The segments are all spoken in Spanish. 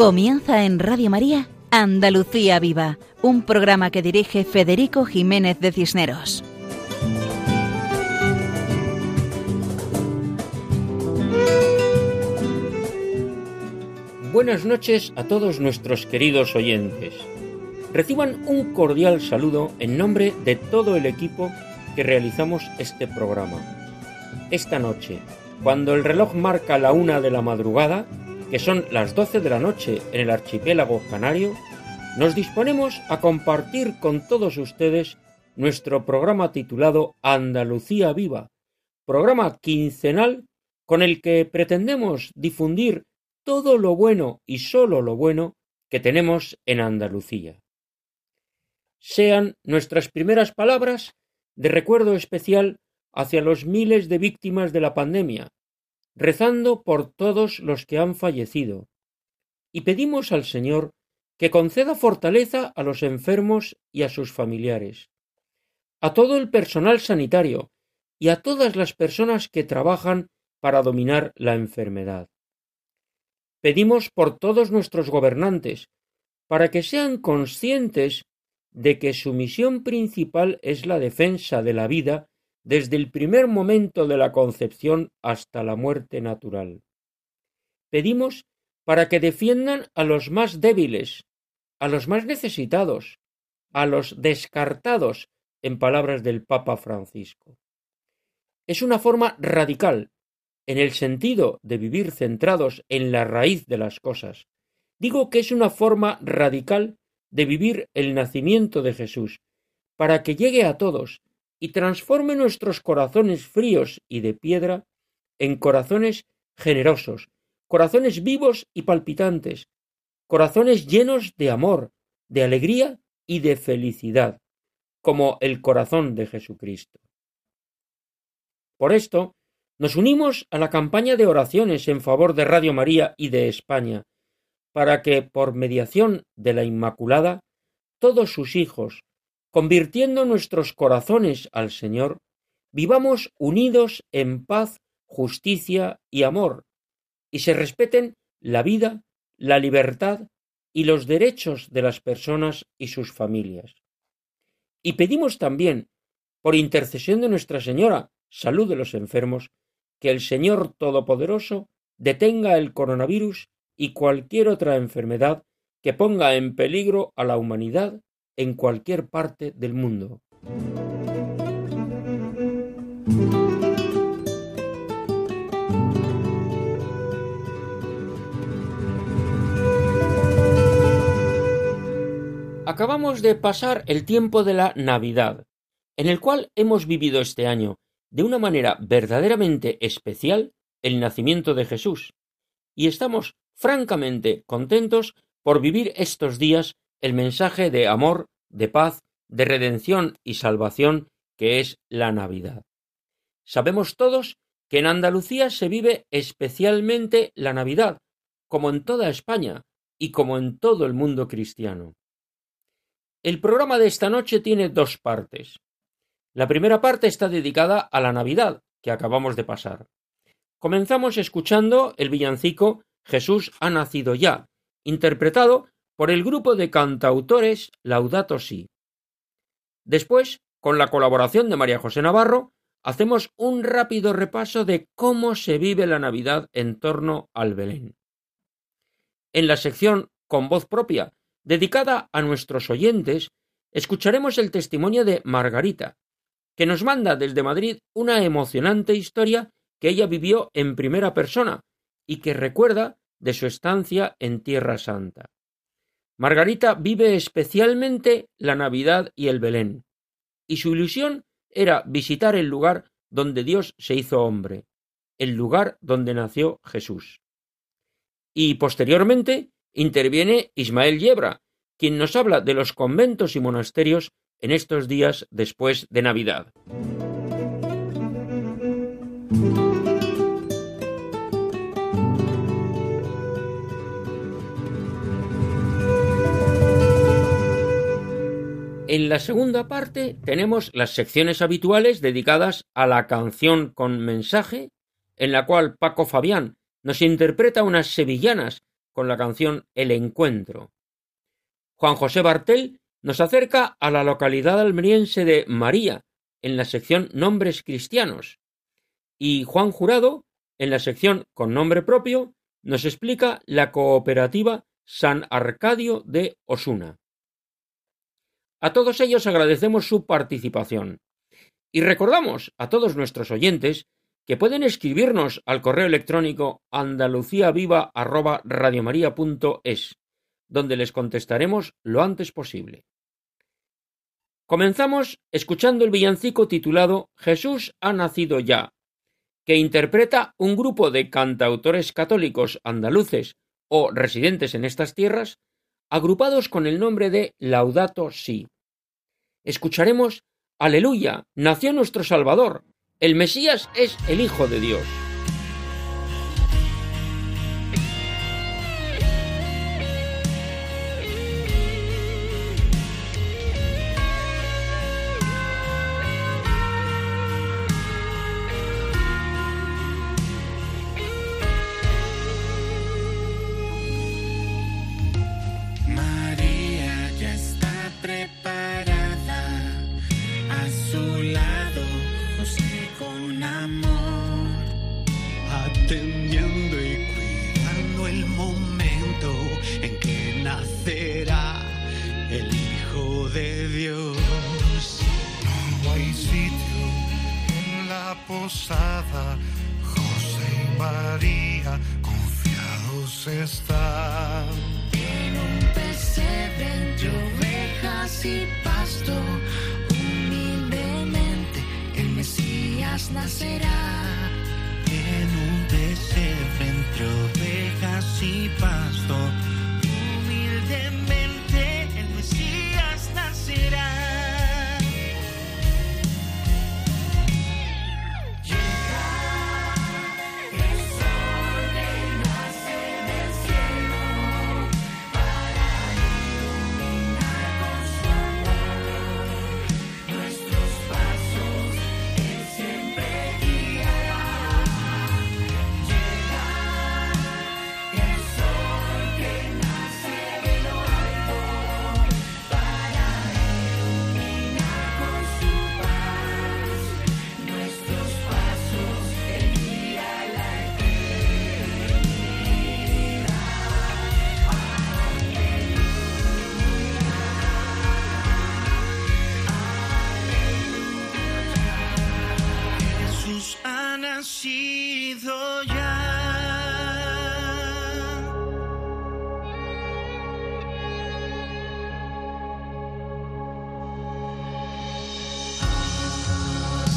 Comienza en Radio María Andalucía Viva, un programa que dirige Federico Jiménez de Cisneros. Buenas noches a todos nuestros queridos oyentes. Reciban un cordial saludo en nombre de todo el equipo que realizamos este programa. Esta noche, cuando el reloj marca la una de la madrugada, que son las 12 de la noche en el archipiélago canario, nos disponemos a compartir con todos ustedes nuestro programa titulado Andalucía Viva, programa quincenal con el que pretendemos difundir todo lo bueno y sólo lo bueno que tenemos en Andalucía. Sean nuestras primeras palabras de recuerdo especial hacia los miles de víctimas de la pandemia, rezando por todos los que han fallecido, y pedimos al Señor que conceda fortaleza a los enfermos y a sus familiares, a todo el personal sanitario y a todas las personas que trabajan para dominar la enfermedad. Pedimos por todos nuestros gobernantes, para que sean conscientes de que su misión principal es la defensa de la vida desde el primer momento de la concepción hasta la muerte natural. Pedimos para que defiendan a los más débiles, a los más necesitados, a los descartados, en palabras del Papa Francisco. Es una forma radical, en el sentido de vivir centrados en la raíz de las cosas. Digo que es una forma radical de vivir el nacimiento de Jesús, para que llegue a todos y transforme nuestros corazones fríos y de piedra en corazones generosos, corazones vivos y palpitantes, corazones llenos de amor, de alegría y de felicidad, como el corazón de Jesucristo. Por esto, nos unimos a la campaña de oraciones en favor de Radio María y de España, para que, por mediación de la Inmaculada, todos sus hijos, convirtiendo nuestros corazones al Señor, vivamos unidos en paz, justicia y amor, y se respeten la vida, la libertad y los derechos de las personas y sus familias. Y pedimos también, por intercesión de Nuestra Señora, salud de los enfermos, que el Señor Todopoderoso detenga el coronavirus y cualquier otra enfermedad que ponga en peligro a la humanidad en cualquier parte del mundo. Acabamos de pasar el tiempo de la Navidad, en el cual hemos vivido este año, de una manera verdaderamente especial, el nacimiento de Jesús, y estamos francamente contentos por vivir estos días el mensaje de amor, de paz, de redención y salvación que es la Navidad. Sabemos todos que en Andalucía se vive especialmente la Navidad, como en toda España y como en todo el mundo cristiano. El programa de esta noche tiene dos partes. La primera parte está dedicada a la Navidad, que acabamos de pasar. Comenzamos escuchando el villancico Jesús ha nacido ya, interpretado por el grupo de cantautores Laudato Si. Después, con la colaboración de María José Navarro, hacemos un rápido repaso de cómo se vive la Navidad en torno al Belén. En la sección con voz propia, dedicada a nuestros oyentes, escucharemos el testimonio de Margarita, que nos manda desde Madrid una emocionante historia que ella vivió en primera persona y que recuerda de su estancia en Tierra Santa. Margarita vive especialmente la Navidad y el Belén, y su ilusión era visitar el lugar donde Dios se hizo hombre, el lugar donde nació Jesús. Y posteriormente interviene Ismael Yebra, quien nos habla de los conventos y monasterios en estos días después de Navidad. En la segunda parte tenemos las secciones habituales dedicadas a la canción con mensaje, en la cual Paco Fabián nos interpreta unas sevillanas con la canción El Encuentro. Juan José Bartel nos acerca a la localidad almeriense de María, en la sección Nombres Cristianos, y Juan Jurado, en la sección con nombre propio, nos explica la cooperativa San Arcadio de Osuna. A todos ellos agradecemos su participación. Y recordamos a todos nuestros oyentes que pueden escribirnos al correo electrónico andaluciaviva@radiomaria.es, donde les contestaremos lo antes posible. Comenzamos escuchando el villancico titulado Jesús ha nacido ya, que interpreta un grupo de cantautores católicos andaluces o residentes en estas tierras, agrupados con el nombre de Laudato Si. Escucharemos Aleluya, nació nuestro Salvador, el Mesías es el Hijo de Dios. el Hijo de Dios. No hay sitio en la posada, José y María confiados están. En un pesebre entre ovejas y pasto, humildemente el Mesías nacerá. En un pesebre entre ovejas y pasto, humildemente será.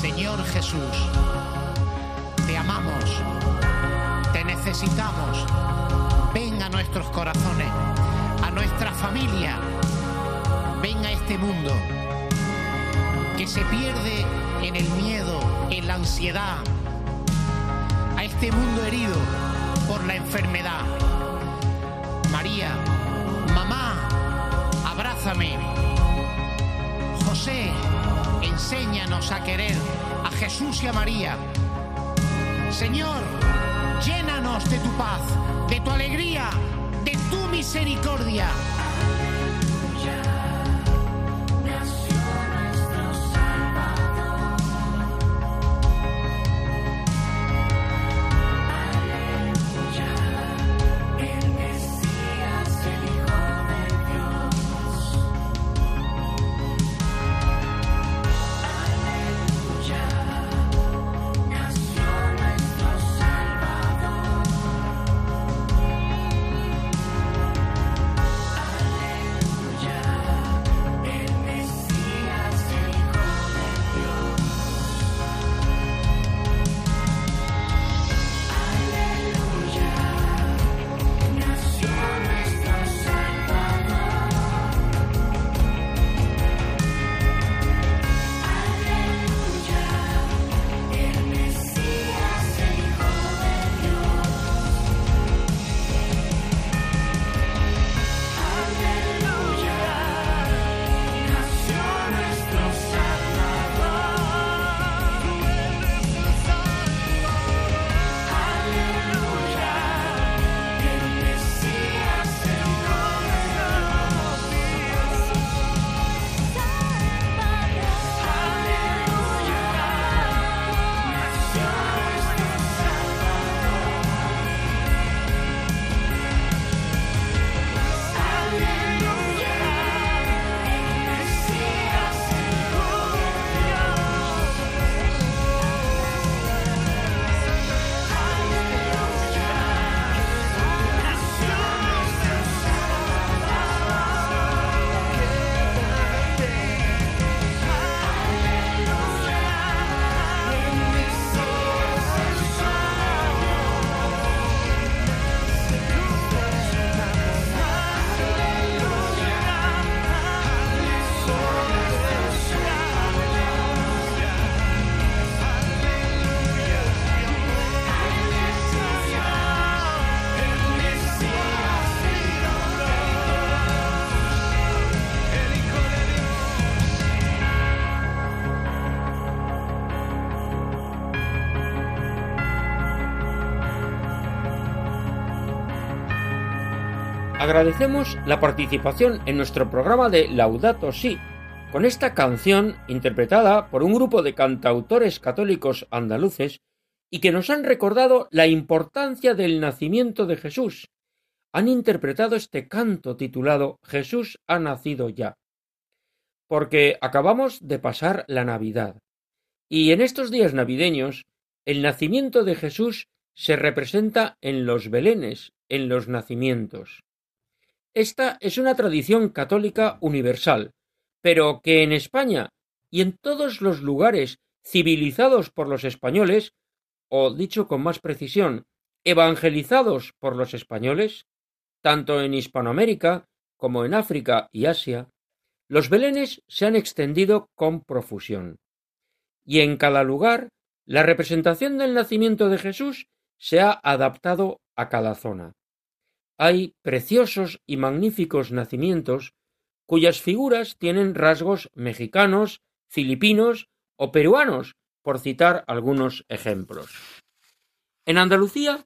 Señor Jesús, te amamos, te necesitamos. Ven a nuestros corazones, a nuestra familia, ven a este mundo que se pierde en el miedo, en la ansiedad, este mundo herido por la enfermedad. María, mamá, abrázame. José, enséñanos a querer a Jesús y a María. Señor, llénanos de tu paz, de tu alegría, de tu misericordia. Agradecemos la participación en nuestro programa de Laudato Si, con esta canción interpretada por un grupo de cantautores católicos andaluces y que nos han recordado la importancia del nacimiento de Jesús. Han interpretado este canto titulado Jesús ha nacido ya. Porque acabamos de pasar la Navidad. Y en estos días navideños, el nacimiento de Jesús se representa en los belenes, en los nacimientos. Esta es una tradición católica universal, pero que en España y en todos los lugares civilizados por los españoles, o dicho con más precisión, evangelizados por los españoles, tanto en Hispanoamérica como en África y Asia, los belenes se han extendido con profusión. Y en cada lugar, la representación del nacimiento de Jesús se ha adaptado a cada zona. Hay preciosos y magníficos nacimientos cuyas figuras tienen rasgos mexicanos, filipinos o peruanos, por citar algunos ejemplos. En Andalucía,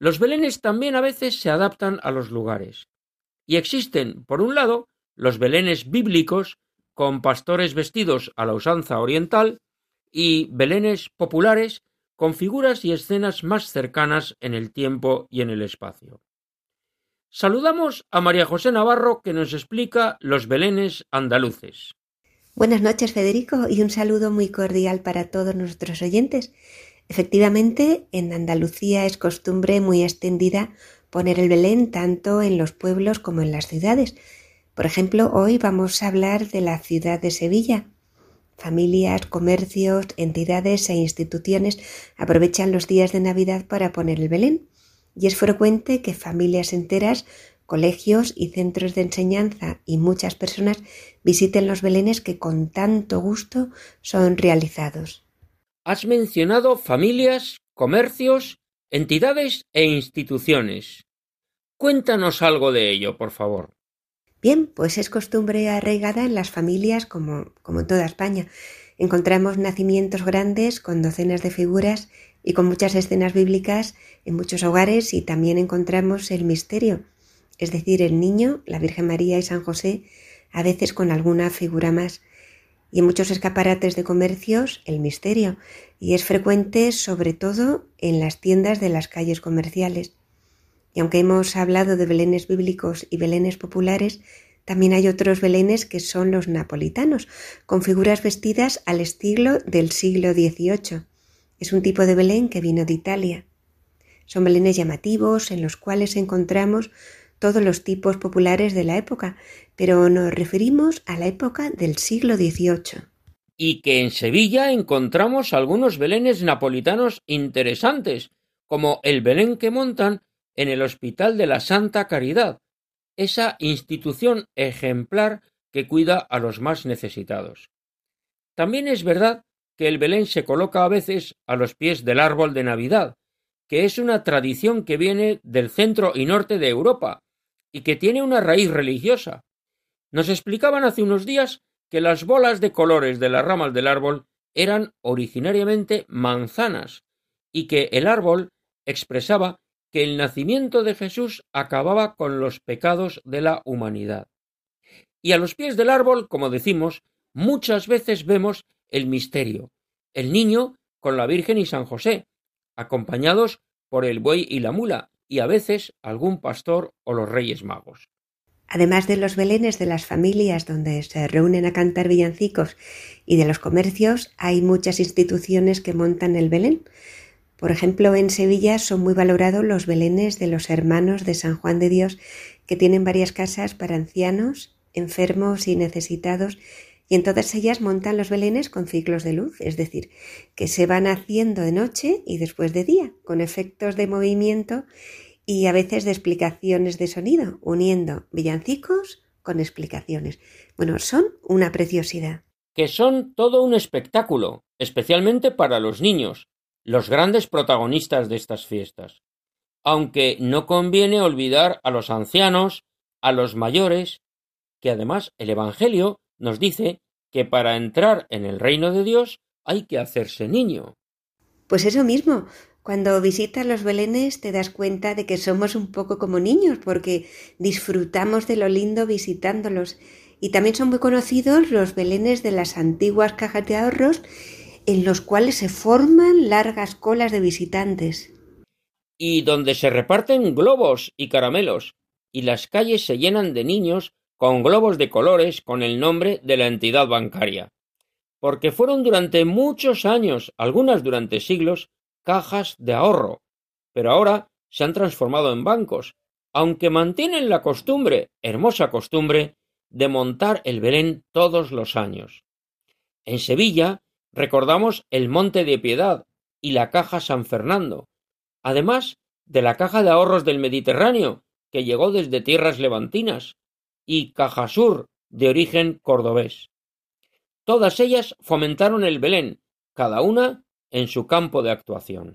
los belenes también a veces se adaptan a los lugares. Y existen, por un lado, los belenes bíblicos, con pastores vestidos a la usanza oriental, y belenes populares, con figuras y escenas más cercanas en el tiempo y en el espacio. Saludamos a María José Navarro que nos explica los belenes andaluces. Buenas noches, Federico, y un saludo muy cordial para todos nuestros oyentes. Efectivamente, en Andalucía es costumbre muy extendida poner el Belén tanto en los pueblos como en las ciudades. Por ejemplo, hoy vamos a hablar de la ciudad de Sevilla. Familias, comercios, entidades e instituciones aprovechan los días de Navidad para poner el Belén y es frecuente que familias enteras, colegios y centros de enseñanza y muchas personas visiten los belenes que con tanto gusto son realizados. Has mencionado familias, comercios, entidades e instituciones. Cuéntanos algo de ello, por favor. Bien, pues es costumbre arraigada en las familias como, como en toda España. Encontramos nacimientos grandes con docenas de figuras y con muchas escenas bíblicas en muchos hogares y también encontramos el misterio, es decir, el niño, la Virgen María y San José, a veces con alguna figura más. Y en muchos escaparates de comercios, el misterio, y es frecuente sobre todo en las tiendas de las calles comerciales. Y aunque hemos hablado de belenes bíblicos y belenes populares, también hay otros belenes que son los napolitanos, con figuras vestidas al estilo del siglo XVIII. Es un tipo de Belén que vino de Italia. Son belenes llamativos en los cuales encontramos todos los tipos populares de la época, pero nos referimos a la época del siglo XVIII. Y que en Sevilla encontramos algunos belenes napolitanos interesantes, como el Belén que montan en el Hospital de la Santa Caridad, esa institución ejemplar que cuida a los más necesitados. También es verdad que el Belén se coloca a veces a los pies del árbol de Navidad, que es una tradición que viene del centro y norte de Europa y que tiene una raíz religiosa. Nos explicaban hace unos días que las bolas de colores de las ramas del árbol eran originariamente manzanas y que el árbol expresaba que el nacimiento de Jesús acababa con los pecados de la humanidad. Y a los pies del árbol, como decimos, muchas veces vemos el misterio, el niño con la Virgen y San José, acompañados por el buey y la mula, y a veces algún pastor o los reyes magos. Además de los belenes de las familias donde se reúnen a cantar villancicos y de los comercios, hay muchas instituciones que montan el Belén. Por ejemplo, en Sevilla son muy valorados los belenes de los hermanos de San Juan de Dios, que tienen varias casas para ancianos, enfermos y necesitados y en todas ellas montan los belenes con ciclos de luz, es decir, que se van haciendo de noche y después de día, con efectos de movimiento y a veces de explicaciones de sonido, uniendo villancicos con explicaciones. Bueno, son una preciosidad. Que son todo un espectáculo, especialmente para los niños, los grandes protagonistas de estas fiestas. Aunque no conviene olvidar a los ancianos, a los mayores, que además el Evangelio nos dice que para entrar en el reino de Dios hay que hacerse niño. Pues eso mismo, Cuando visitas los belenes te das cuenta de que somos un poco como niños porque disfrutamos de lo lindo visitándolos. Y también son muy conocidos los belenes de las antiguas cajas de ahorros en los cuales se forman largas colas de visitantes. Y donde se reparten globos y caramelos, y las calles se llenan de niños con globos de colores con el nombre de la entidad bancaria. Porque fueron durante muchos años, algunas durante siglos, cajas de ahorro, pero ahora se han transformado en bancos, aunque mantienen la costumbre, hermosa costumbre, de montar el Belén todos los años. En Sevilla recordamos el Monte de Piedad y la Caja San Fernando, además de la Caja de Ahorros del Mediterráneo, que llegó desde tierras levantinas, y Caja Sur, de origen cordobés. Todas ellas fomentaron el Belén, cada una en su campo de actuación.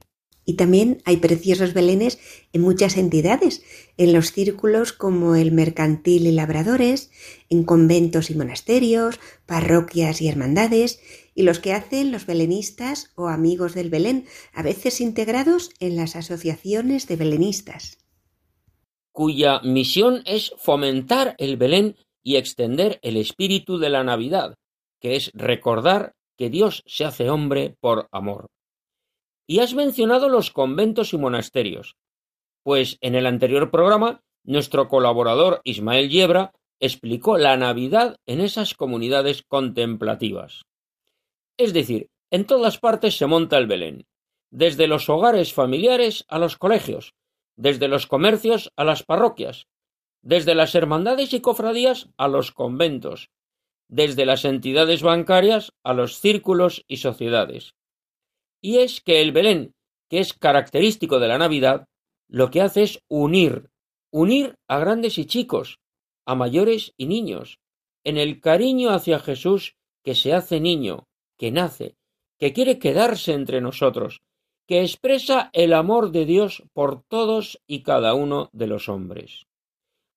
Y también hay preciosos belenes en muchas entidades, en los círculos como el mercantil y labradores, en conventos y monasterios, parroquias y hermandades, y los que hacen los belenistas o amigos del Belén, a veces integrados en las asociaciones de belenistas. Cuya misión es fomentar el Belén y extender el espíritu de la Navidad, que es recordar que Dios se hace hombre por amor. Y has mencionado los conventos y monasterios, pues en el anterior programa nuestro colaborador Ismael Yebra explicó la Navidad en esas comunidades contemplativas. Es decir, en todas partes se monta el Belén, desde los hogares familiares a los colegios, desde los comercios a las parroquias, desde las hermandades y cofradías a los conventos, desde las entidades bancarias a los círculos y sociedades. Y es que el Belén, que es característico de la Navidad, lo que hace es unir, unir a grandes y chicos, a mayores y niños, en el cariño hacia Jesús que se hace niño, que nace, que quiere quedarse entre nosotros, que expresa el amor de Dios por todos y cada uno de los hombres.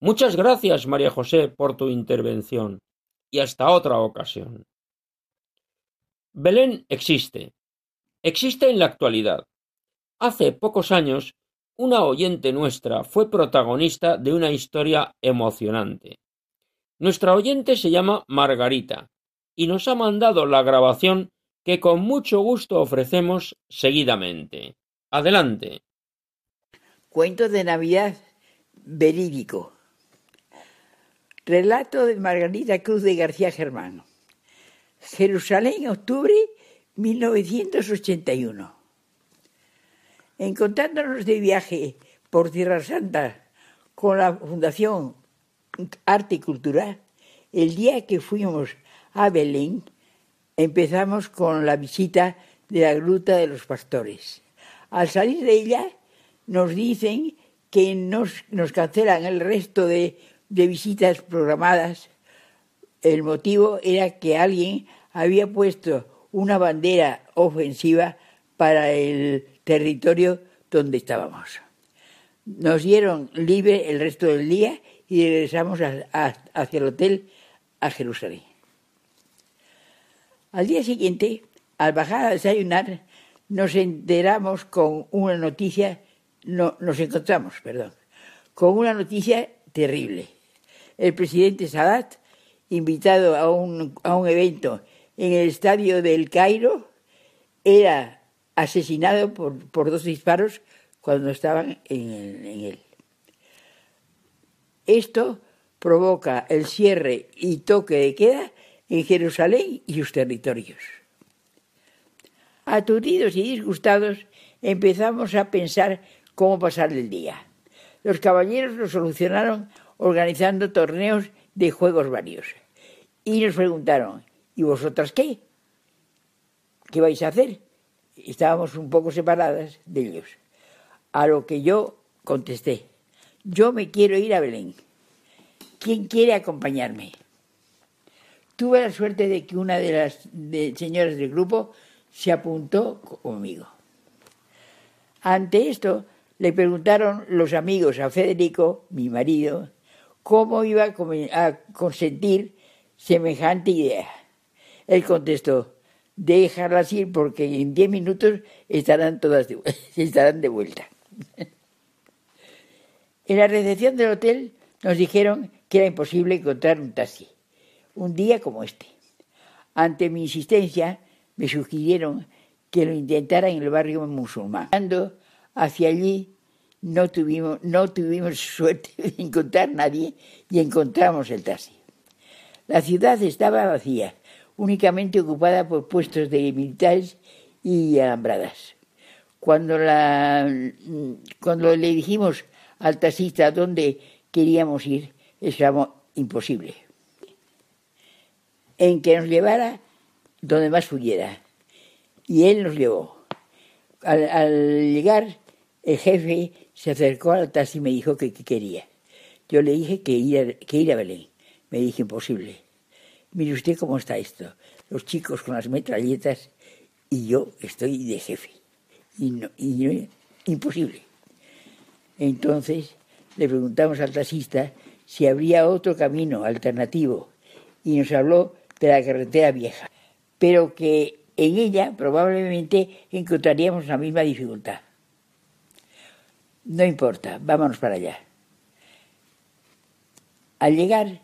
Muchas gracias, María José, por tu intervención, y hasta otra ocasión. Belén existe, existe en la actualidad. Hace pocos años, una oyente nuestra fue protagonista de una historia emocionante. Nuestra oyente se llama Margarita y nos ha mandado la grabación que con mucho gusto ofrecemos seguidamente. Adelante. Cuento de Navidad verídico. Relato de Margarita Cruz de García Germán. Jerusalén, octubre 1981. Encontrándonos de viaje por Tierra Santa con la Fundación Arte y Cultura, el día que fuimos a Belén, empezamos con la visita de la Gruta de los Pastores. Al salir de ella, nos dicen que nos, nos cancelan el resto de, de visitas programadas. El motivo era que alguien había puesto una bandera ofensiva para el territorio donde estábamos. Nos dieron libre el resto del día y regresamos hacia el hotel a Jerusalén. Al día siguiente, al bajar a desayunar, nos enteramos con una noticia, no, nos encontramos, perdón, con una noticia terrible. El presidente Sadat, invitado a un, a un evento en el estadio del Cairo, era asesinado por, por dos disparos cuando estaban en, en él. Esto provoca el cierre y toque de queda en Jerusalén y sus territorios. Aturdidos y disgustados, empezamos a pensar cómo pasar el día. Los caballeros lo solucionaron organizando torneos de juegos varios. Y nos preguntaron, ¿y vosotras qué? ¿Qué vais a hacer? Estábamos un poco separadas de ellos. A lo que yo contesté, yo me quiero ir a Belén. ¿Quién quiere acompañarme? Tuve la suerte de que una de las señoras del grupo se apuntó conmigo. Ante esto, le preguntaron los amigos a Federico, mi marido, cómo iba a consentir semejante idea. Él contestó, déjalas ir porque en diez minutos estarán todas de, estarán de vuelta. En la recepción del hotel nos dijeron que era imposible encontrar un taxi, un día como este. Ante mi insistencia, me sugirieron que lo intentara en el barrio musulmán. Cuando hacia allí no tuvimos, no tuvimos suerte de encontrar nadie y encontramos el taxi. La ciudad estaba vacía, únicamente ocupada por puestos de militares y alambradas. Cuando, le dijimos al taxista dónde queríamos ir, era imposible. En que nos llevara donde más pudiera. Y él nos llevó. Al, llegar, el jefe se acercó al taxi y me dijo que, quería. Yo le dije que ir, que ir a Belén. Me dije, imposible. Mire usted cómo está esto. Los chicos con las metralletas y yo estoy de jefe. Y, no, y imposible. Entonces le preguntamos al taxista si habría otro camino alternativo y nos habló de la carretera vieja, pero que en ella probablemente encontraríamos la misma dificultad. No importa, vámonos para allá. Al llegar,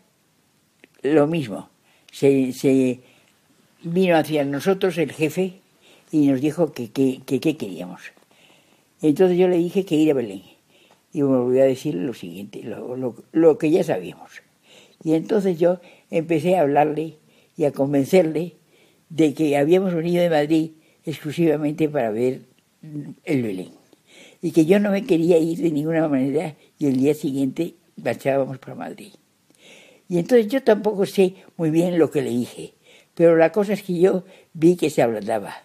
lo mismo, se, vino hacia nosotros el jefe y nos dijo que qué queríamos. Entonces yo le dije que ir a Belén. Y me volvió a decir lo siguiente, lo, lo que ya sabíamos. Y entonces yo empecé a hablarle y a convencerle de que habíamos venido de Madrid exclusivamente para ver el Belén. Y que yo no me quería ir de ninguna manera y el día siguiente marchábamos para Madrid. Y entonces yo tampoco sé muy bien lo que le dije, pero la cosa es que yo vi que se ablandaba.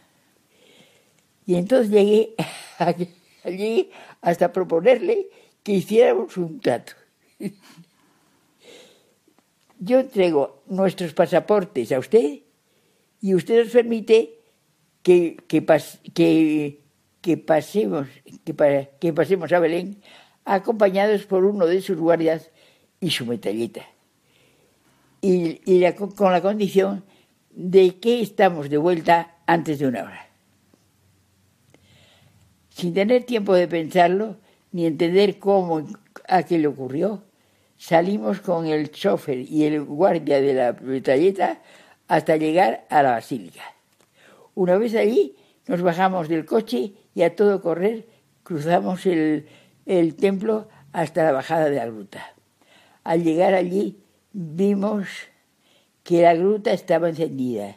Y entonces llegué allí hasta proponerle que hiciéramos un trato. Yo entrego nuestros pasaportes a usted y usted nos permite que, que, pasemos, que, pasemos a Belén acompañados por uno de sus guardias y su metalleta. Y, con la condición de que estamos de vuelta antes de una hora. Sin tener tiempo de pensarlo ni entender cómo a qué le ocurrió, salimos con el chofer y el guardia de la metalleta hasta llegar a la basílica. Una vez allí, nos bajamos del coche y a todo correr cruzamos el, el templo hasta la bajada de la gruta. Al llegar allí vimos que la gruta estaba encendida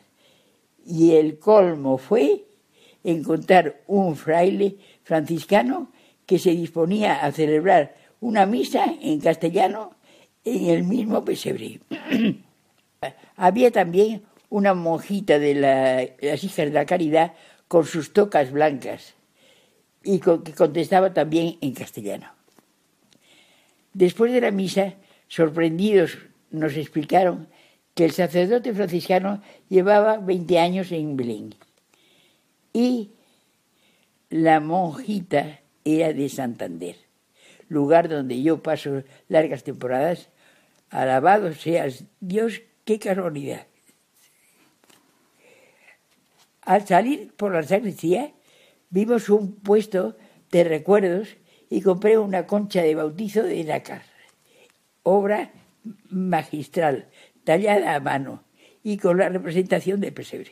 y el colmo fue encontrar un fraile franciscano que se disponía a celebrar una misa en castellano en el mismo pesebre. Había también una monjita de las hijas de la caridad con sus tocas blancas y que contestaba también en castellano. Después de la misa, sorprendidos, nos explicaron que el sacerdote franciscano llevaba 20 años en Belén y la monjita era de Santander, lugar donde yo paso largas temporadas. Alabado seas Dios, qué casualidad. Al salir por la sacristía, vimos un puesto de recuerdos y compré una concha de bautizo de nácar, obra magistral, tallada a mano y con la representación de pesebre.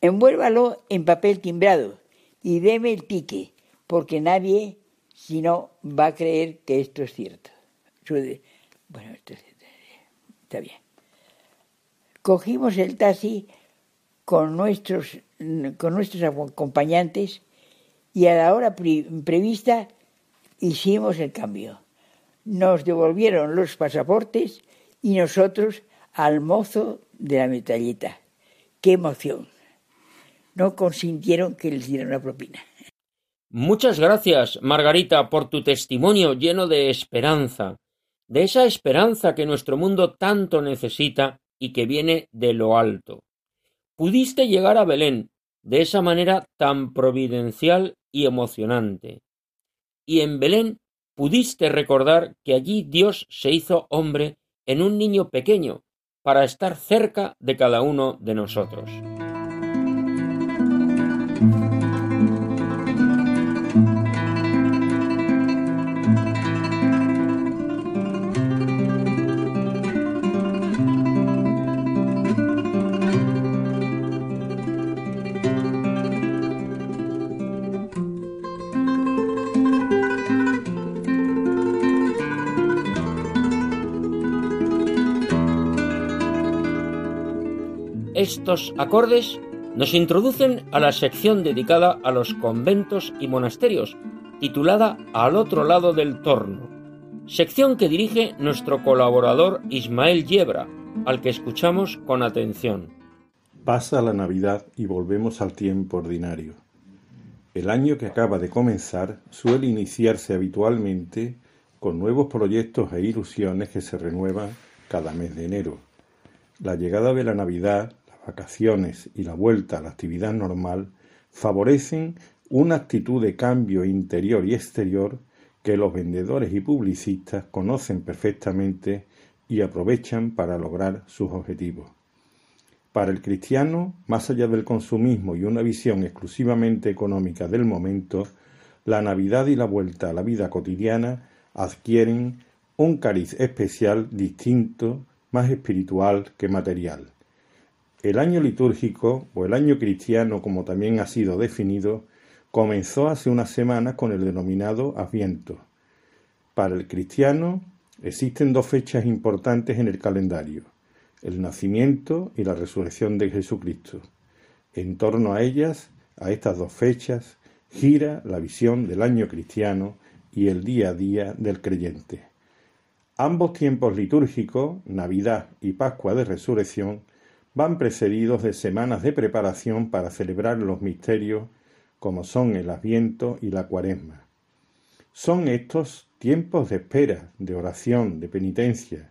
Envuélvalo en papel timbrado y deme el tique, porque nadie, si no, va a creer que esto es cierto. Bueno, esto está bien. Cogimos el taxi con nuestros, con nuestros acompañantes y a la hora prevista hicimos el cambio. Nos devolvieron los pasaportes y nosotros al mozo de la metalleta. ¡Qué emoción! no consintieron que les dieran una propina. Muchas gracias, Margarita, por tu testimonio lleno de esperanza, de esa esperanza que nuestro mundo tanto necesita y que viene de lo alto. Pudiste llegar a Belén de esa manera tan providencial y emocionante. Y en Belén pudiste recordar que allí Dios se hizo hombre en un niño pequeño para estar cerca de cada uno de nosotros. Estos acordes nos introducen a la sección dedicada a los conventos y monasterios, titulada Al otro lado del torno, sección que dirige nuestro colaborador Ismael Yebra, al que escuchamos con atención. Pasa la Navidad y volvemos al tiempo ordinario. El año que acaba de comenzar suele iniciarse habitualmente con nuevos proyectos e ilusiones que se renuevan cada mes de enero. La llegada de la Navidad, vacaciones y la vuelta a la actividad normal favorecen una actitud de cambio interior y exterior que los vendedores y publicistas conocen perfectamente y aprovechan para lograr sus objetivos. Para el cristiano, más allá del consumismo y una visión exclusivamente económica del momento, la Navidad y la vuelta a la vida cotidiana adquieren un cariz especial distinto, más espiritual que material. El año litúrgico, o el año cristiano como también ha sido definido, comenzó hace unas semanas con el denominado Adviento. Para el cristiano existen dos fechas importantes en el calendario, el nacimiento y la resurrección de Jesucristo. En torno a ellas, a estas dos fechas, gira la visión del año cristiano y el día a día del creyente. Ambos tiempos litúrgicos, Navidad y Pascua de Resurrección, van precedidos de semanas de preparación para celebrar los misterios como son el Adviento y la Cuaresma. Son estos tiempos de espera, de oración, de penitencia,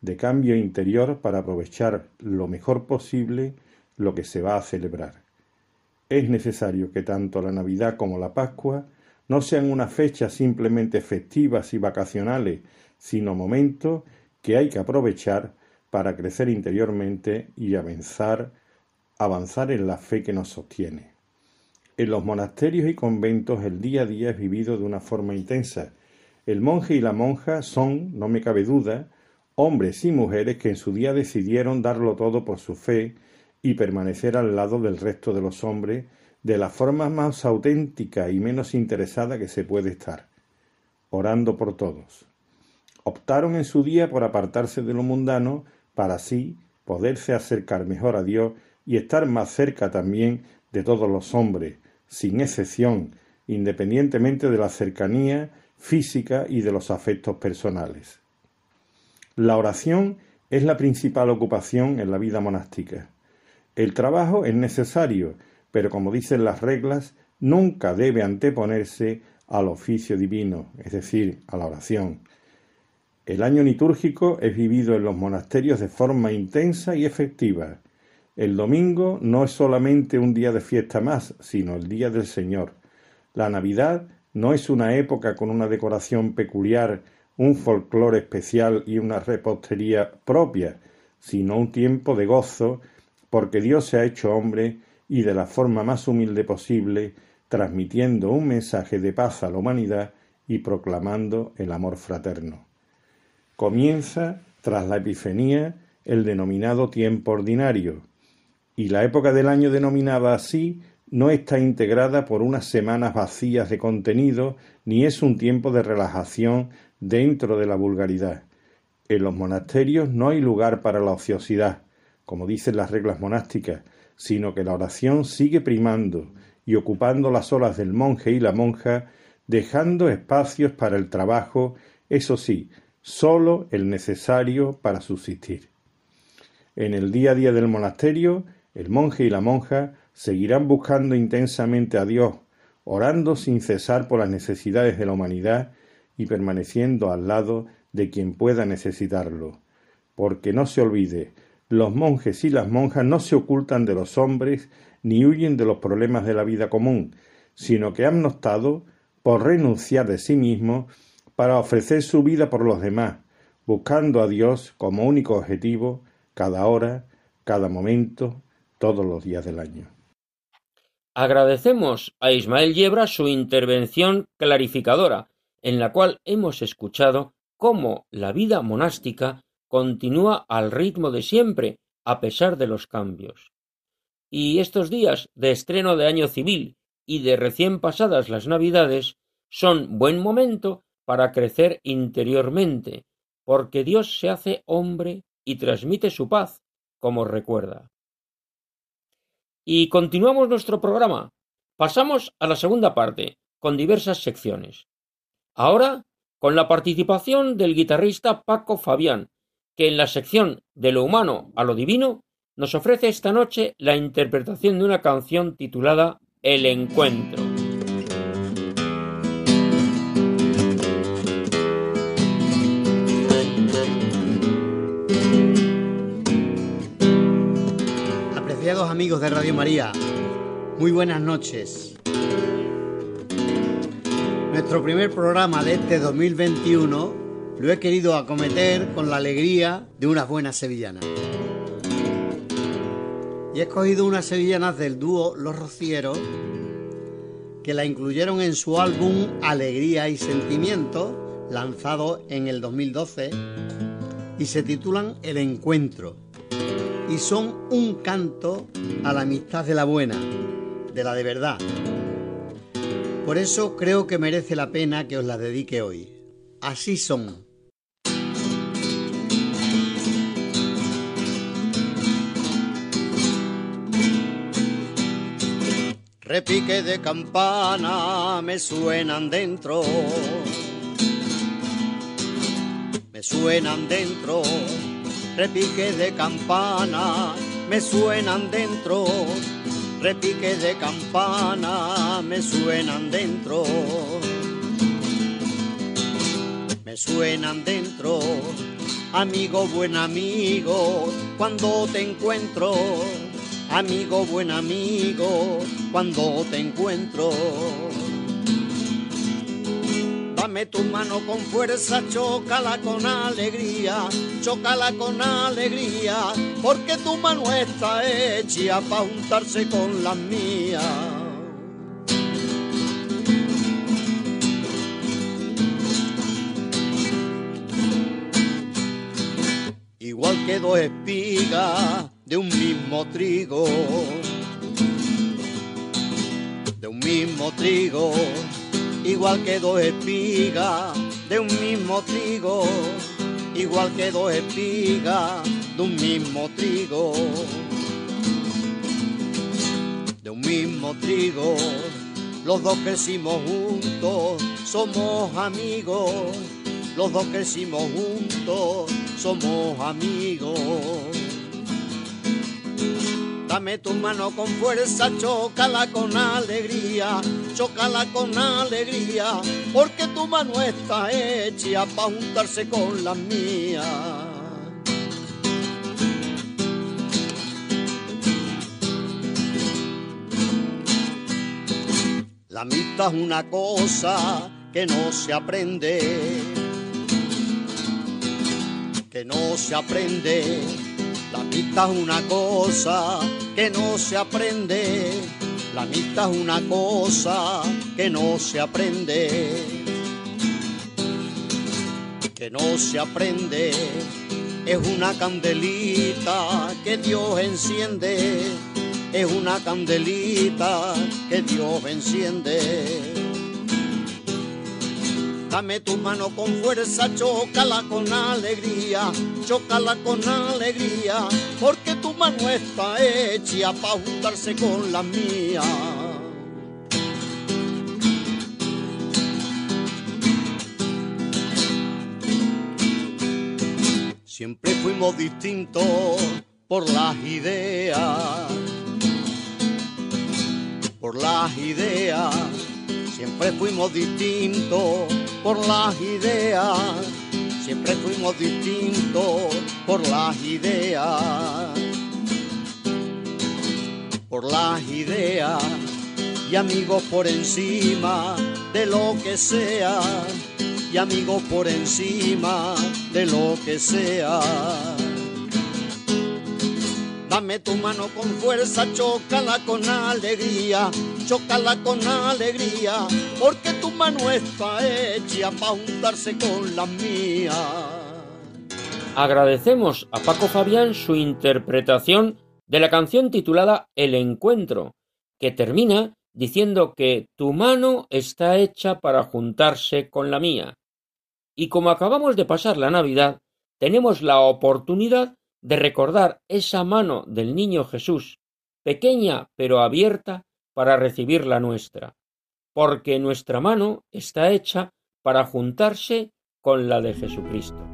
de cambio interior para aprovechar lo mejor posible lo que se va a celebrar. Es necesario que tanto la Navidad como la Pascua no sean unas fechas simplemente festivas y vacacionales, sino momentos que hay que aprovechar para crecer interiormente y avanzar, avanzar en la fe que nos sostiene. En los monasterios y conventos el día a día es vivido de una forma intensa. El monje y la monja son, no me cabe duda, hombres y mujeres que en su día decidieron darlo todo por su fe y permanecer al lado del resto de los hombres de la forma más auténtica y menos interesada que se puede estar, orando por todos. Optaron en su día por apartarse de lo mundano para así poderse acercar mejor a Dios y estar más cerca también de todos los hombres, sin excepción, independientemente de la cercanía física y de los afectos personales. La oración es la principal ocupación en la vida monástica. El trabajo es necesario, pero como dicen las reglas, nunca debe anteponerse al oficio divino, es decir, a la oración. El año litúrgico es vivido en los monasterios de forma intensa y efectiva, el domingo no es solamente un día de fiesta más, sino el día del Señor. La Navidad no es una época con una decoración peculiar, un folclore especial y una repostería propia, sino un tiempo de gozo, porque Dios se ha hecho hombre y de la forma más humilde posible, transmitiendo un mensaje de paz a la humanidad y proclamando el amor fraterno. Comienza, tras la Epifanía, el denominado tiempo ordinario, y la época del año denominada así no está integrada por unas semanas vacías de contenido ni es un tiempo de relajación dentro de la vulgaridad. En los monasterios no hay lugar para la ociosidad, como dicen las reglas monásticas, sino que la oración sigue primando y ocupando las olas del monje y la monja, dejando espacios para el trabajo, eso sí, sólo el necesario para subsistir. En el día a día del monasterio el monje y la monja seguirán buscando intensamente a Dios, orando sin cesar por las necesidades de la humanidad y permaneciendo al lado de quien pueda necesitarlo. Porque no se olvide, los monjes y las monjas no se ocultan de los hombres ni huyen de los problemas de la vida común, sino que han optado por renunciar de sí mismos para ofrecer su vida por los demás, buscando a Dios como único objetivo cada hora, cada momento, todos los días del año. Agradecemos a Ismael Yebra su intervención clarificadora, en la cual hemos escuchado cómo la vida monástica continúa al ritmo de siempre, a pesar de los cambios. Y estos días de estreno de año civil y de recién pasadas las Navidades son buen momento para crecer interiormente, porque Dios se hace hombre y transmite su paz, como recuerda. Y continuamos nuestro programa. Pasamos a la segunda parte, con diversas secciones. Ahora, con la participación del guitarrista Paco Fabián, que en la sección de lo humano a lo divino nos ofrece esta noche la interpretación de una canción titulada El Encuentro. Amigos de Radio María, muy buenas noches. Nuestro primer programa de este 2021 lo he querido acometer con la alegría de unas buenas sevillanas. Y he escogido unas sevillanas del dúo Los Rocieros que la incluyeron en su álbum Alegría y Sentimiento, lanzado en el 2012, y se titulan El Encuentro. Y son un canto a la amistad de la buena, de la de verdad. Por eso creo que merece la pena que os la dedique hoy. Así son. Repique de campana me suenan dentro. Me suenan dentro. Repique de campana me suenan dentro. Repique de campana me suenan dentro. Me suenan dentro. Amigo, buen amigo, cuando te encuentro amigo, buen amigo, cuando te encuentro. Dame tu mano con fuerza, chócala con alegría, chócala con alegría, porque tu mano está hecha para juntarse con la mía. Igual que dos espigas de un mismo trigo, de un mismo trigo, igual que dos espigas, de un mismo trigo, igual que dos espigas, de un mismo trigo, de un mismo trigo, los dos crecimos juntos, somos amigos, los dos crecimos juntos, somos amigos. Dame tu mano con fuerza, chócala con alegría, chócala con alegría, porque tu mano está hecha para juntarse con la mía. La amistad es una cosa que no se aprende, que no se aprende. La amistad es una cosa que no se aprende. La amistad es una cosa que no se aprende. Que no se aprende. Es una candelita que Dios enciende. Es una candelita que Dios enciende. Dame tu mano con fuerza, chócala con alegría, chócala con alegría, porque tu mano está hecha para juntarse con la mía. Siempre fuimos distintos por las ideas, por las ideas, siempre fuimos distintos por las ideas, siempre fuimos distintos por las ideas, por las ideas y amigos por encima de lo que sea, y amigos por encima de lo que sea. Dame tu mano con fuerza, chócala con alegría, chócala con alegría, porque tu mano está hecha para juntarse con la mía. Agradecemos a Paco Fabián su interpretación de la canción titulada El Encuentro, que termina diciendo que tu mano está hecha para juntarse con la mía. Y como acabamos de pasar la Navidad, tenemos la oportunidad de recordar esa mano del niño Jesús pequeña pero abierta para recibir la nuestra, porque nuestra mano está hecha para juntarse con la de Jesucristo.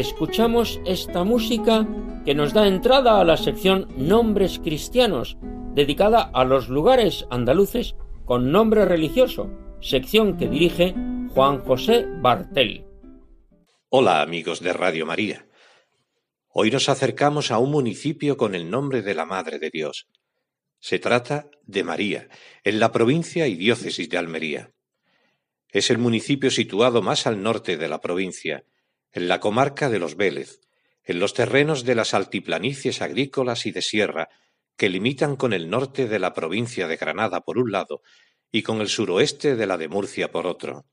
Escuchamos esta música que nos da entrada a la sección Nombres Cristianos, dedicada a los lugares andaluces con nombre religioso, sección que dirige Juan José Bartel. Hola amigos de Radio María. Hoy nos acercamos a un municipio con el nombre de la Madre de Dios. Se trata de María, en la provincia y diócesis de Almería. Es el municipio situado más al norte de la provincia, en la comarca de los Vélez, en los terrenos de las altiplanicies agrícolas y de sierra que limitan con el norte de la provincia de Granada por un lado y con el suroeste de la de Murcia por otro.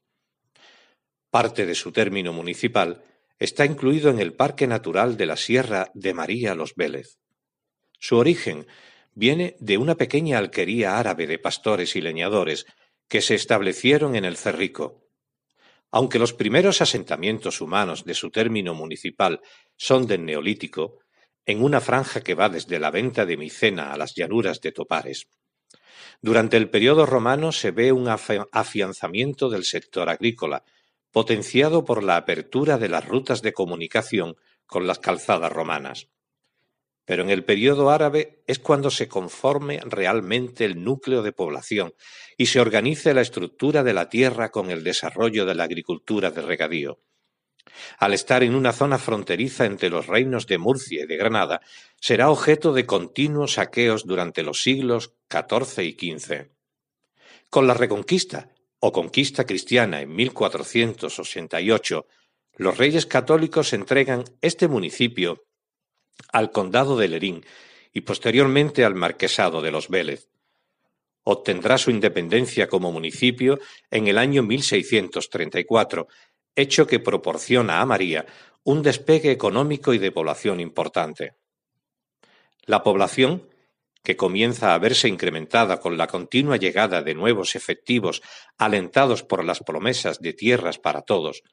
Parte de su término municipal está incluido en el Parque Natural de la Sierra de María Los Vélez. Su origen viene de una pequeña alquería árabe de pastores y leñadores que se establecieron en el Cerrico. Aunque los primeros asentamientos humanos de su término municipal son del Neolítico, en una franja que va desde la venta de Micena a las llanuras de Topares. Durante el periodo romano se ve un afianzamiento del sector agrícola, potenciado por la apertura de las rutas de comunicación con las calzadas romanas. Pero en el periodo árabe es cuando se conforme realmente el núcleo de población y se organice la estructura de la tierra con el desarrollo de la agricultura de regadío. Al estar en una zona fronteriza entre los reinos de Murcia y de Granada, será objeto de continuos saqueos durante los siglos XIV y XV. Con la Reconquista o conquista cristiana en 1488, los reyes católicos entregan este municipio al condado de Lerín y posteriormente al marquesado de los Vélez. Obtendrá su independencia como municipio en el año 1634, hecho que proporciona a María un despegue económico y de población importante. La población, que comienza a verse incrementada con la continua llegada de nuevos efectivos alentados por las promesas de tierras para todos,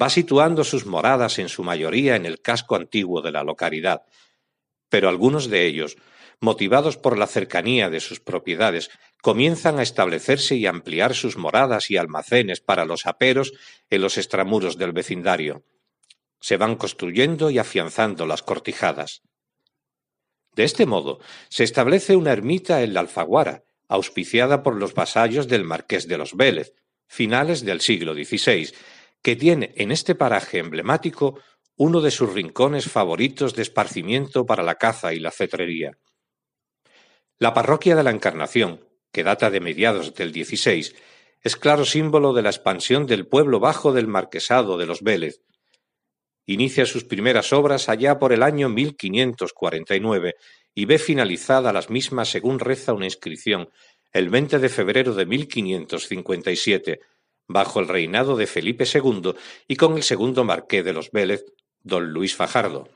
va situando sus moradas en su mayoría en el casco antiguo de la localidad, pero algunos de ellos, motivados por la cercanía de sus propiedades, comienzan a establecerse y ampliar sus moradas y almacenes para los aperos en los extramuros del vecindario. Se van construyendo y afianzando las cortijadas. De este modo, se establece una ermita en la Alfaguara, auspiciada por los vasallos del marqués de los Vélez, finales del siglo XVI, que tiene en este paraje emblemático uno de sus rincones favoritos de esparcimiento para la caza y la cetrería. La parroquia de la Encarnación, que data de mediados del XVI, es claro símbolo de la expansión del pueblo bajo del marquesado de los Vélez. Inicia sus primeras obras allá por el año 1549 y ve finalizada las mismas según reza una inscripción el 20 de febrero de 1557, bajo el reinado de Felipe II y con el segundo marqués de los Vélez, don Luis Fajardo.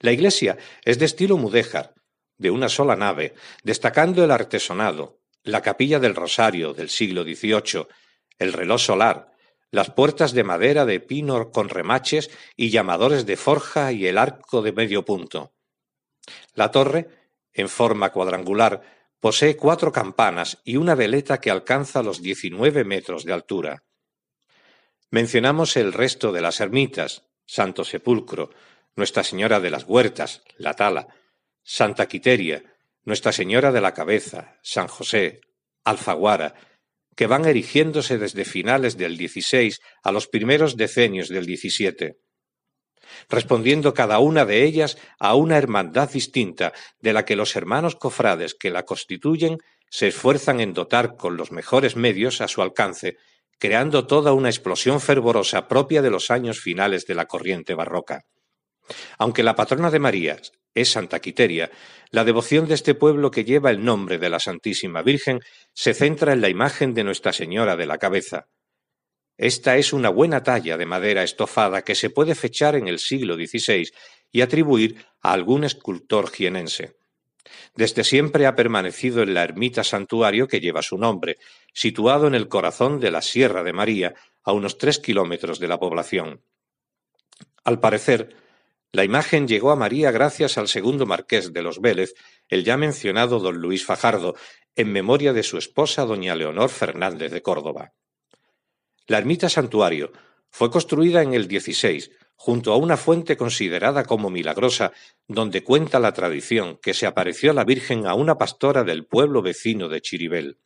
La iglesia es de estilo mudéjar, de una sola nave, destacando el artesonado, la capilla del Rosario del siglo XVIII, el reloj solar, las puertas de madera de pino con remaches y llamadores de forja y el arco de medio punto. La torre, en forma cuadrangular, posee cuatro campanas y una veleta que alcanza los diecinueve metros de altura. Mencionamos el resto de las ermitas, Santo Sepulcro, Nuestra Señora de las Huertas, La Tala, Santa Quiteria, Nuestra Señora de la Cabeza, San José, Alfaguara, que van erigiéndose desde finales del XVI a los primeros decenios del XVII, respondiendo cada una de ellas a una hermandad distinta de la que los hermanos cofrades que la constituyen se esfuerzan en dotar con los mejores medios a su alcance, creando toda una explosión fervorosa propia de los años finales de la corriente barroca. Aunque la patrona de María es Santa Quiteria, la devoción de este pueblo que lleva el nombre de la Santísima Virgen se centra en la imagen de Nuestra Señora de la Cabeza. Esta es una buena talla de madera estofada que se puede fechar en el siglo XVI y atribuir a algún escultor jienense. Desde siempre ha permanecido en la ermita santuario que lleva su nombre, situado en el corazón de la Sierra de María, a unos tres kilómetros de la población. Al parecer, la imagen llegó a María gracias al segundo marqués de los Vélez, el ya mencionado don Luis Fajardo, en memoria de su esposa doña Leonor Fernández de Córdoba. La ermita santuario fue construida en el XVI, junto a una fuente considerada como milagrosa, donde cuenta la tradición que se apareció la Virgen a una pastora del pueblo vecino de Chiribel.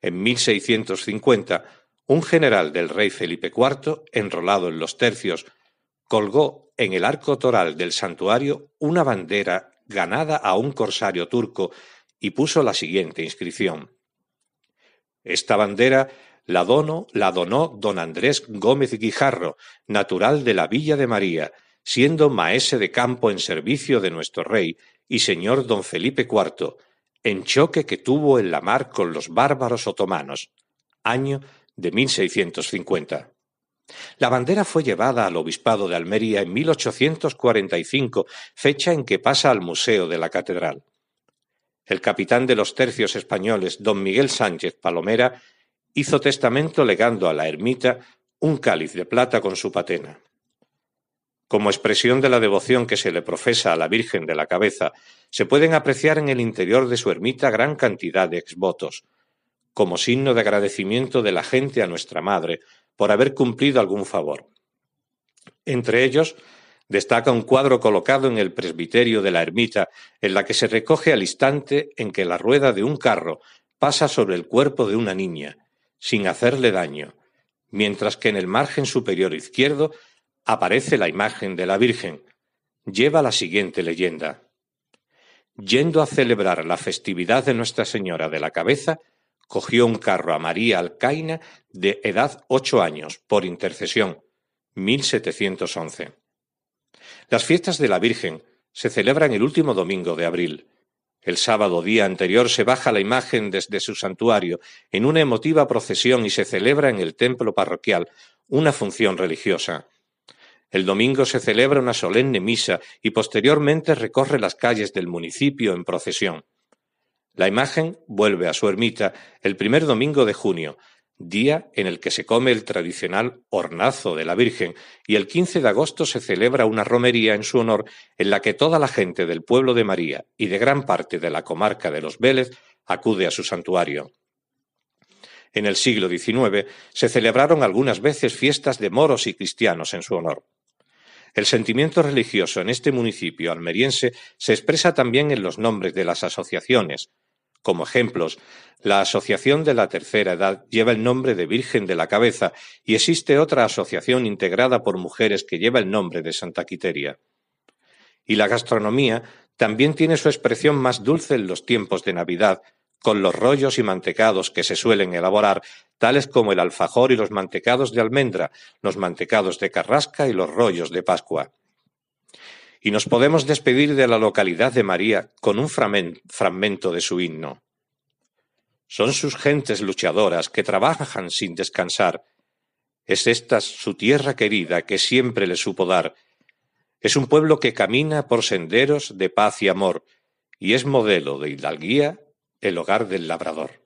En 1650, un general del rey Felipe IV, enrolado en los tercios, colgó en el arco toral del santuario una bandera ganada a un corsario turco y puso la siguiente inscripción. Esta bandera la, dono, la donó don Andrés Gómez Guijarro, natural de la Villa de María, siendo maese de campo en servicio de nuestro rey y señor don Felipe IV, en choque que tuvo en la mar con los bárbaros otomanos, año de 1650. La bandera fue llevada al obispado de Almería en 1845, fecha en que pasa al Museo de la Catedral. El capitán de los tercios españoles, don Miguel Sánchez Palomera, hizo testamento legando a la ermita un cáliz de plata con su patena. Como expresión de la devoción que se le profesa a la Virgen de la Cabeza, se pueden apreciar en el interior de su ermita gran cantidad de exvotos, como signo de agradecimiento de la gente a nuestra Madre, por haber cumplido algún favor. Entre ellos, destaca un cuadro colocado en el presbiterio de la ermita, en la que se recoge al instante en que la rueda de un carro pasa sobre el cuerpo de una niña, sin hacerle daño, mientras que en el margen superior izquierdo aparece la imagen de la Virgen. Lleva la siguiente leyenda. Yendo a celebrar la festividad de Nuestra Señora de la Cabeza, cogió un carro a María Alcaina de edad ocho años, por intercesión, 1711. Las fiestas de la Virgen se celebran el último domingo de abril. El sábado día anterior se baja la imagen desde su santuario en una emotiva procesión y se celebra en el templo parroquial una función religiosa. El domingo se celebra una solemne misa y posteriormente recorre las calles del municipio en procesión. La imagen vuelve a su ermita el primer domingo de junio, día en el que se come el tradicional hornazo de la Virgen, y el 15 de agosto se celebra una romería en su honor en la que toda la gente del pueblo de María y de gran parte de la comarca de los Vélez acude a su santuario. En el siglo XIX se celebraron algunas veces fiestas de moros y cristianos en su honor. El sentimiento religioso en este municipio almeriense se expresa también en los nombres de las asociaciones, como ejemplos, la Asociación de la Tercera Edad lleva el nombre de Virgen de la Cabeza y existe otra asociación integrada por mujeres que lleva el nombre de Santa Quiteria. Y la gastronomía también tiene su expresión más dulce en los tiempos de Navidad, con los rollos y mantecados que se suelen elaborar, tales como el alfajor y los mantecados de almendra, los mantecados de carrasca y los rollos de Pascua y nos podemos despedir de la localidad de María con un fragmento de su himno. Son sus gentes luchadoras que trabajan sin descansar. Es esta su tierra querida que siempre le supo dar. Es un pueblo que camina por senderos de paz y amor, y es modelo de hidalguía el hogar del labrador.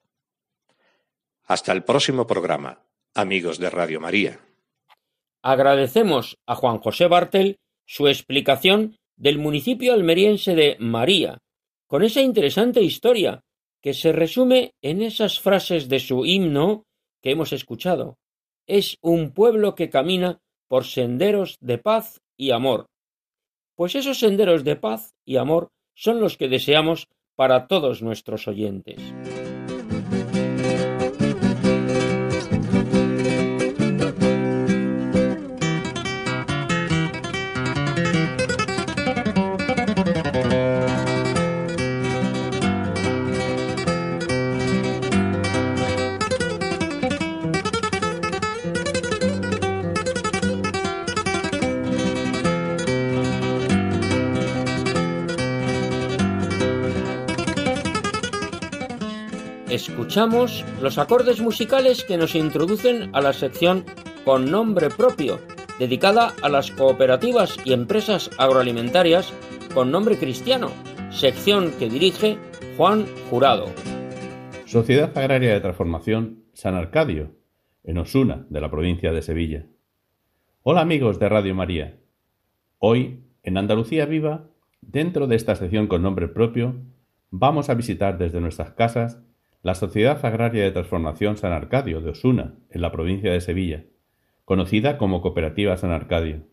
Hasta el próximo programa, amigos de Radio María. Agradecemos a Juan José Bartel su explicación del municipio almeriense de María, con esa interesante historia que se resume en esas frases de su himno que hemos escuchado. Es un pueblo que camina por senderos de paz y amor. Pues esos senderos de paz y amor son los que deseamos para todos nuestros oyentes. Los acordes musicales que nos introducen a la sección con nombre propio, dedicada a las cooperativas y empresas agroalimentarias con nombre cristiano, sección que dirige Juan Jurado. Sociedad Agraria de Transformación San Arcadio, en Osuna, de la provincia de Sevilla. Hola amigos de Radio María. Hoy, en Andalucía Viva, dentro de esta sección con nombre propio, vamos a visitar desde nuestras casas la Sociedad Agraria de Transformación San Arcadio de Osuna, en la provincia de Sevilla, conocida como Cooperativa San Arcadio.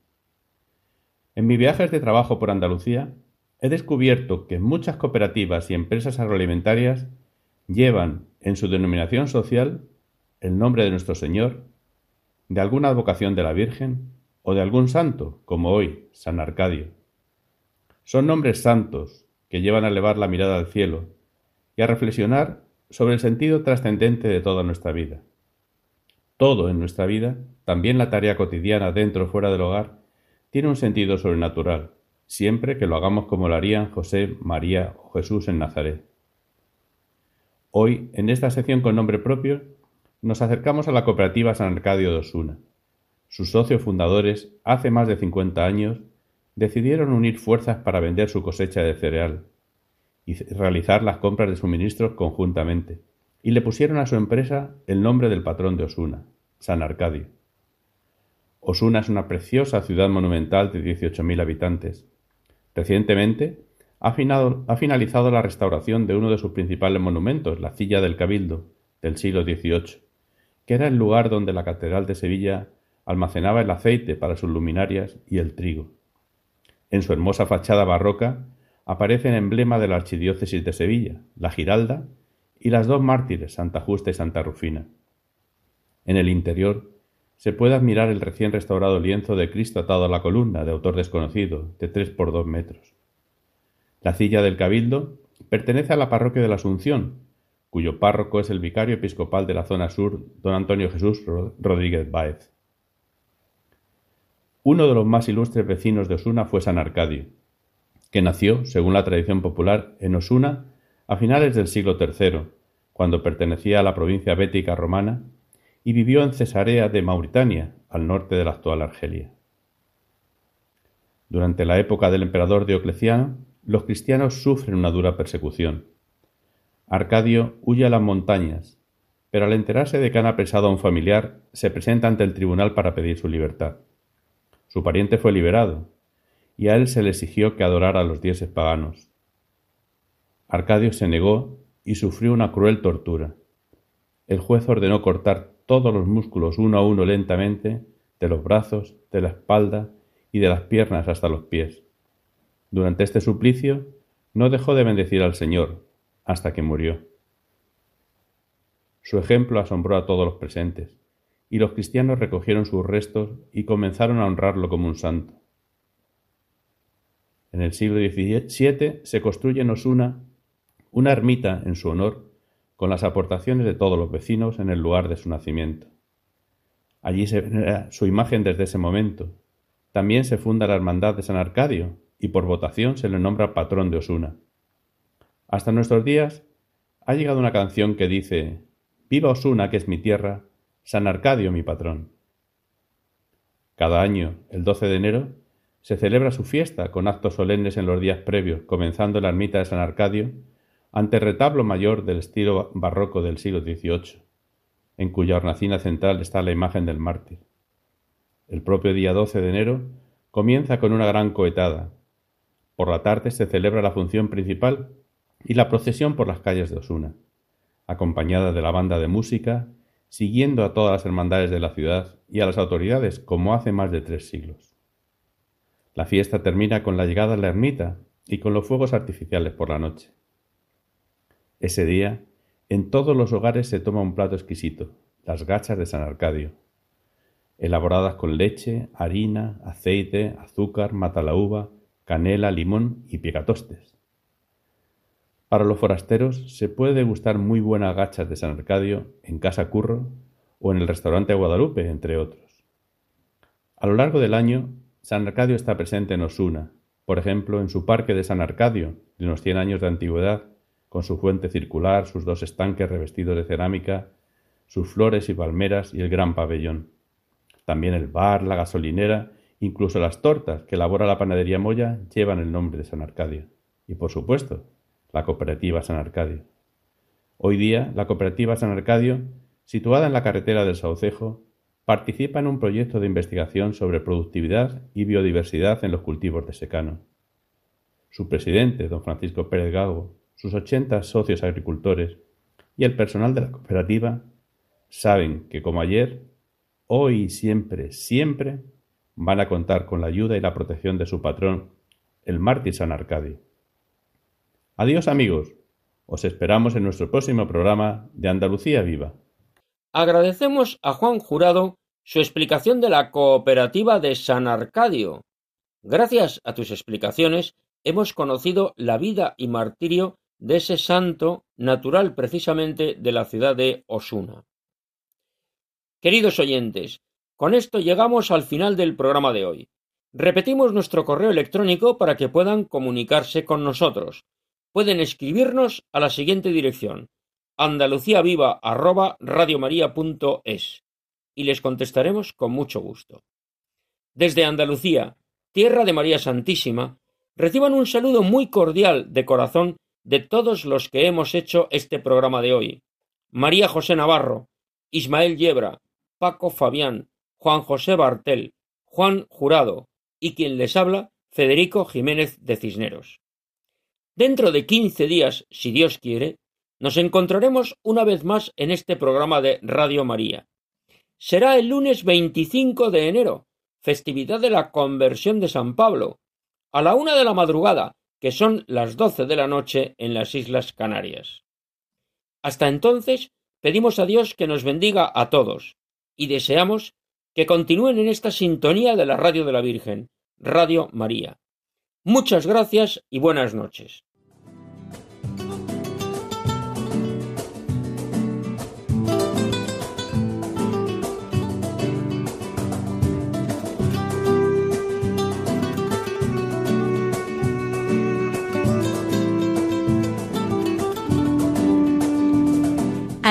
En mis viajes de trabajo por Andalucía, he descubierto que muchas cooperativas y empresas agroalimentarias llevan en su denominación social el nombre de nuestro Señor, de alguna advocación de la Virgen o de algún santo, como hoy, San Arcadio. Son nombres santos que llevan a elevar la mirada al cielo y a reflexionar sobre el sentido trascendente de toda nuestra vida. Todo en nuestra vida, también la tarea cotidiana dentro o fuera del hogar, tiene un sentido sobrenatural, siempre que lo hagamos como lo harían José, María o Jesús en Nazaret. Hoy, en esta sección con nombre propio, nos acercamos a la cooperativa San Arcadio de Osuna. Sus socios fundadores, hace más de 50 años, decidieron unir fuerzas para vender su cosecha de cereal, y realizar las compras de suministros conjuntamente, y le pusieron a su empresa el nombre del patrón de Osuna, San Arcadio. Osuna es una preciosa ciudad monumental de 18.000 habitantes. Recientemente ha, ha, finalizado la restauración de uno de sus principales monumentos, la Silla del Cabildo, del siglo XVIII, que era el lugar donde la Catedral de Sevilla almacenaba el aceite para sus luminarias y el trigo. En su hermosa fachada barroca aparece el emblema de la Archidiócesis de Sevilla, la Giralda, y las dos mártires, Santa Justa y Santa Rufina. En el interior se puede admirar el recién restaurado lienzo de Cristo atado a la columna, de autor desconocido, de tres por dos metros. La silla del Cabildo pertenece a la parroquia de la Asunción, cuyo párroco es el vicario episcopal de la zona sur, don Antonio Jesús Rodríguez Báez. Uno de los más ilustres vecinos de Osuna fue San Arcadio, que nació, según la tradición popular, en Osuna a finales del siglo III, cuando pertenecía a la provincia bética romana, y vivió en Cesarea de Mauritania, al norte de la actual Argelia. Durante la época del emperador Diocleciano, los cristianos sufren una dura persecución. Arcadio huye a las montañas, pero al enterarse de que han apresado a un familiar, se presenta ante el tribunal para pedir su libertad. Su pariente fue liberado, y a él se le exigió que adorara a los dioses paganos. Arcadio se negó y sufrió una cruel tortura. El juez ordenó cortar todos los músculos uno a uno lentamente, de los brazos, de la espalda y de las piernas hasta los pies. Durante este suplicio no dejó de bendecir al Señor hasta que murió. Su ejemplo asombró a todos los presentes, y los cristianos recogieron sus restos y comenzaron a honrarlo como un santo. En el siglo XVII se construye en Osuna una ermita en su honor con las aportaciones de todos los vecinos en el lugar de su nacimiento. Allí se venera su imagen desde ese momento. También se funda la Hermandad de San Arcadio y por votación se le nombra patrón de Osuna. Hasta nuestros días ha llegado una canción que dice Viva Osuna, que es mi tierra, San Arcadio mi patrón. Cada año, el 12 de enero, se celebra su fiesta con actos solemnes en los días previos, comenzando en la ermita de San Arcadio, ante el retablo mayor del estilo barroco del siglo XVIII, en cuya hornacina central está la imagen del mártir. El propio día 12 de enero comienza con una gran coetada. Por la tarde se celebra la función principal y la procesión por las calles de Osuna, acompañada de la banda de música, siguiendo a todas las hermandades de la ciudad y a las autoridades como hace más de tres siglos. La fiesta termina con la llegada a la ermita y con los fuegos artificiales por la noche. Ese día, en todos los hogares se toma un plato exquisito, las gachas de San Arcadio, elaboradas con leche, harina, aceite, azúcar, matalaúva, canela, limón y piegatostes. Para los forasteros se puede degustar muy buenas gachas de San Arcadio en Casa Curro o en el restaurante Guadalupe, entre otros. A lo largo del año, San Arcadio está presente en Osuna, por ejemplo, en su parque de San Arcadio, de unos 100 años de antigüedad, con su fuente circular, sus dos estanques revestidos de cerámica, sus flores y palmeras y el gran pabellón. También el bar, la gasolinera, incluso las tortas que elabora la panadería Moya llevan el nombre de San Arcadio. Y por supuesto, la cooperativa San Arcadio. Hoy día, la cooperativa San Arcadio, situada en la carretera del Saucejo, participa en un proyecto de investigación sobre productividad y biodiversidad en los cultivos de secano. Su presidente, don Francisco Pérez Gago, sus ochenta socios agricultores y el personal de la cooperativa saben que como ayer, hoy y siempre, siempre van a contar con la ayuda y la protección de su patrón, el mártir San Arcadio. Adiós amigos, os esperamos en nuestro próximo programa de Andalucía Viva. Agradecemos a Juan Jurado su explicación de la cooperativa de San Arcadio. Gracias a tus explicaciones hemos conocido la vida y martirio de ese santo natural precisamente de la ciudad de Osuna. Queridos oyentes, con esto llegamos al final del programa de hoy. Repetimos nuestro correo electrónico para que puedan comunicarse con nosotros. Pueden escribirnos a la siguiente dirección andaluciaviva@radiomaria.es y les contestaremos con mucho gusto. Desde Andalucía, tierra de María Santísima, reciban un saludo muy cordial de corazón de todos los que hemos hecho este programa de hoy. María José Navarro, Ismael Yebra, Paco Fabián, Juan José Bartel, Juan Jurado y quien les habla, Federico Jiménez de Cisneros. Dentro de quince días, si Dios quiere, nos encontraremos una vez más en este programa de Radio María. Será el lunes 25 de enero, festividad de la conversión de San Pablo, a la una de la madrugada, que son las doce de la noche en las Islas Canarias. Hasta entonces, pedimos a Dios que nos bendiga a todos y deseamos que continúen en esta sintonía de la Radio de la Virgen, Radio María. Muchas gracias y buenas noches.